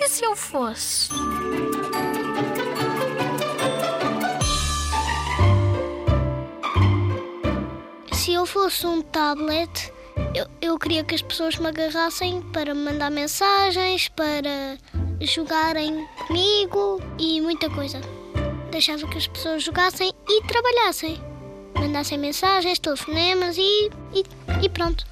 E se eu fosse? Se eu fosse um tablet, eu, eu queria que as pessoas me agarrassem para me mandar mensagens, para jogarem comigo e muita coisa. Deixava que as pessoas jogassem e trabalhassem. Mandassem mensagens, telefonemas e, e, e pronto.